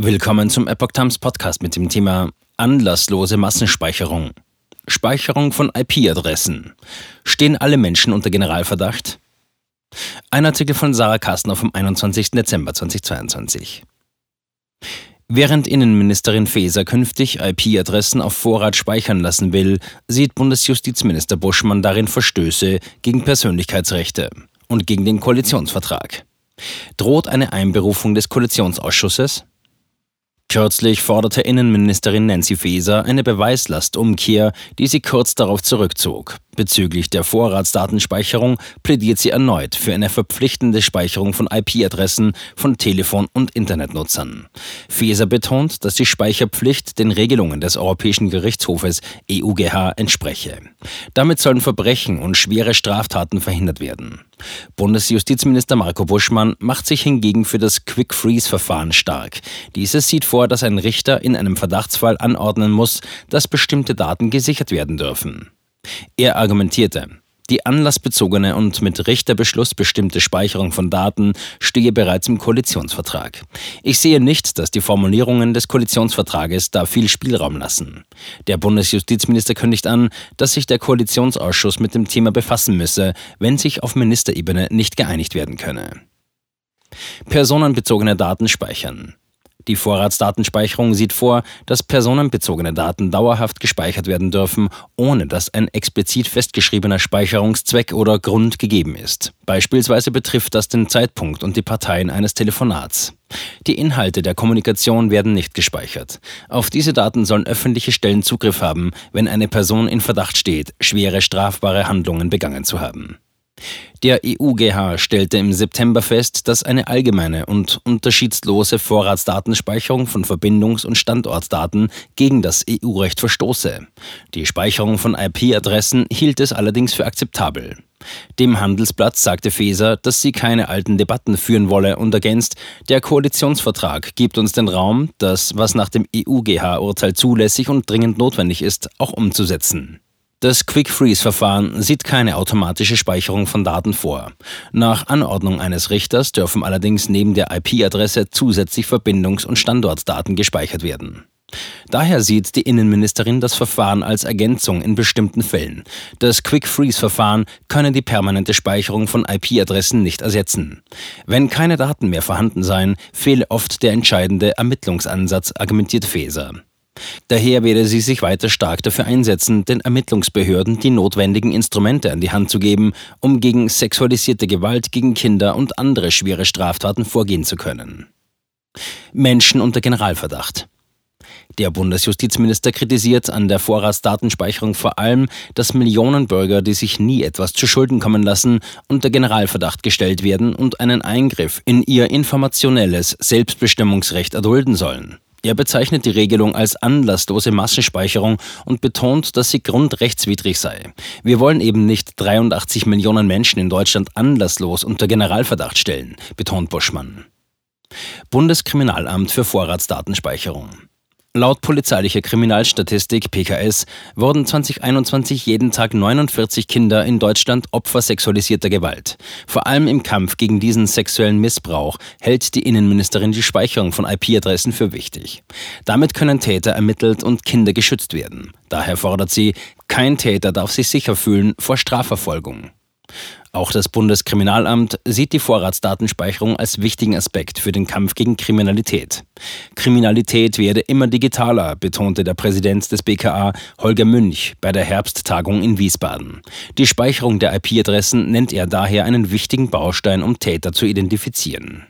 Willkommen zum Epoch Times Podcast mit dem Thema Anlasslose Massenspeicherung. Speicherung von IP-Adressen. Stehen alle Menschen unter Generalverdacht? Ein Artikel von Sarah Kastner vom 21. Dezember 2022. Während Innenministerin Faeser künftig IP-Adressen auf Vorrat speichern lassen will, sieht Bundesjustizminister Buschmann darin Verstöße gegen Persönlichkeitsrechte und gegen den Koalitionsvertrag. Droht eine Einberufung des Koalitionsausschusses? Kürzlich forderte Innenministerin Nancy Faeser eine Beweislastumkehr, die sie kurz darauf zurückzog. Bezüglich der Vorratsdatenspeicherung plädiert sie erneut für eine verpflichtende Speicherung von IP-Adressen von Telefon- und Internetnutzern. Faeser betont, dass die Speicherpflicht den Regelungen des Europäischen Gerichtshofes EUGH entspreche. Damit sollen Verbrechen und schwere Straftaten verhindert werden. Bundesjustizminister Marco Buschmann macht sich hingegen für das Quick-Freeze-Verfahren stark. Dieses sieht vor, dass ein Richter in einem Verdachtsfall anordnen muss, dass bestimmte Daten gesichert werden dürfen. Er argumentierte, die anlassbezogene und mit Richterbeschluss bestimmte Speicherung von Daten stehe bereits im Koalitionsvertrag. Ich sehe nicht, dass die Formulierungen des Koalitionsvertrages da viel Spielraum lassen. Der Bundesjustizminister kündigt an, dass sich der Koalitionsausschuss mit dem Thema befassen müsse, wenn sich auf Ministerebene nicht geeinigt werden könne. Personenbezogene Daten speichern. Die Vorratsdatenspeicherung sieht vor, dass personenbezogene Daten dauerhaft gespeichert werden dürfen, ohne dass ein explizit festgeschriebener Speicherungszweck oder Grund gegeben ist. Beispielsweise betrifft das den Zeitpunkt und die Parteien eines Telefonats. Die Inhalte der Kommunikation werden nicht gespeichert. Auf diese Daten sollen öffentliche Stellen Zugriff haben, wenn eine Person in Verdacht steht, schwere strafbare Handlungen begangen zu haben. Der EUGH stellte im September fest, dass eine allgemeine und unterschiedslose Vorratsdatenspeicherung von Verbindungs- und Standortdaten gegen das EU-Recht verstoße. Die Speicherung von IP-Adressen hielt es allerdings für akzeptabel. Dem Handelsblatt sagte Feser, dass sie keine alten Debatten führen wolle und ergänzt, der Koalitionsvertrag gibt uns den Raum, das, was nach dem EUGH-Urteil zulässig und dringend notwendig ist, auch umzusetzen. Das Quick-Freeze-Verfahren sieht keine automatische Speicherung von Daten vor. Nach Anordnung eines Richters dürfen allerdings neben der IP-Adresse zusätzlich Verbindungs- und Standortdaten gespeichert werden. Daher sieht die Innenministerin das Verfahren als Ergänzung in bestimmten Fällen. Das Quick-Freeze-Verfahren könne die permanente Speicherung von IP-Adressen nicht ersetzen. Wenn keine Daten mehr vorhanden seien, fehle oft der entscheidende Ermittlungsansatz, argumentiert Faeser. Daher werde sie sich weiter stark dafür einsetzen, den Ermittlungsbehörden die notwendigen Instrumente an die Hand zu geben, um gegen sexualisierte Gewalt gegen Kinder und andere schwere Straftaten vorgehen zu können. Menschen unter Generalverdacht. Der Bundesjustizminister kritisiert an der Vorratsdatenspeicherung vor allem, dass Millionen Bürger, die sich nie etwas zu Schulden kommen lassen, unter Generalverdacht gestellt werden und einen Eingriff in ihr informationelles Selbstbestimmungsrecht erdulden sollen. Er bezeichnet die Regelung als anlasslose Massenspeicherung und betont, dass sie grundrechtswidrig sei. Wir wollen eben nicht 83 Millionen Menschen in Deutschland anlasslos unter Generalverdacht stellen, betont Buschmann. Bundeskriminalamt für Vorratsdatenspeicherung. Laut polizeilicher Kriminalstatistik PKS wurden 2021 jeden Tag 49 Kinder in Deutschland Opfer sexualisierter Gewalt. Vor allem im Kampf gegen diesen sexuellen Missbrauch hält die Innenministerin die Speicherung von IP-Adressen für wichtig. Damit können Täter ermittelt und Kinder geschützt werden. Daher fordert sie, kein Täter darf sich sicher fühlen vor Strafverfolgung. Auch das Bundeskriminalamt sieht die Vorratsdatenspeicherung als wichtigen Aspekt für den Kampf gegen Kriminalität. Kriminalität werde immer digitaler, betonte der Präsident des BKA Holger Münch bei der Herbsttagung in Wiesbaden. Die Speicherung der IP-Adressen nennt er daher einen wichtigen Baustein, um Täter zu identifizieren.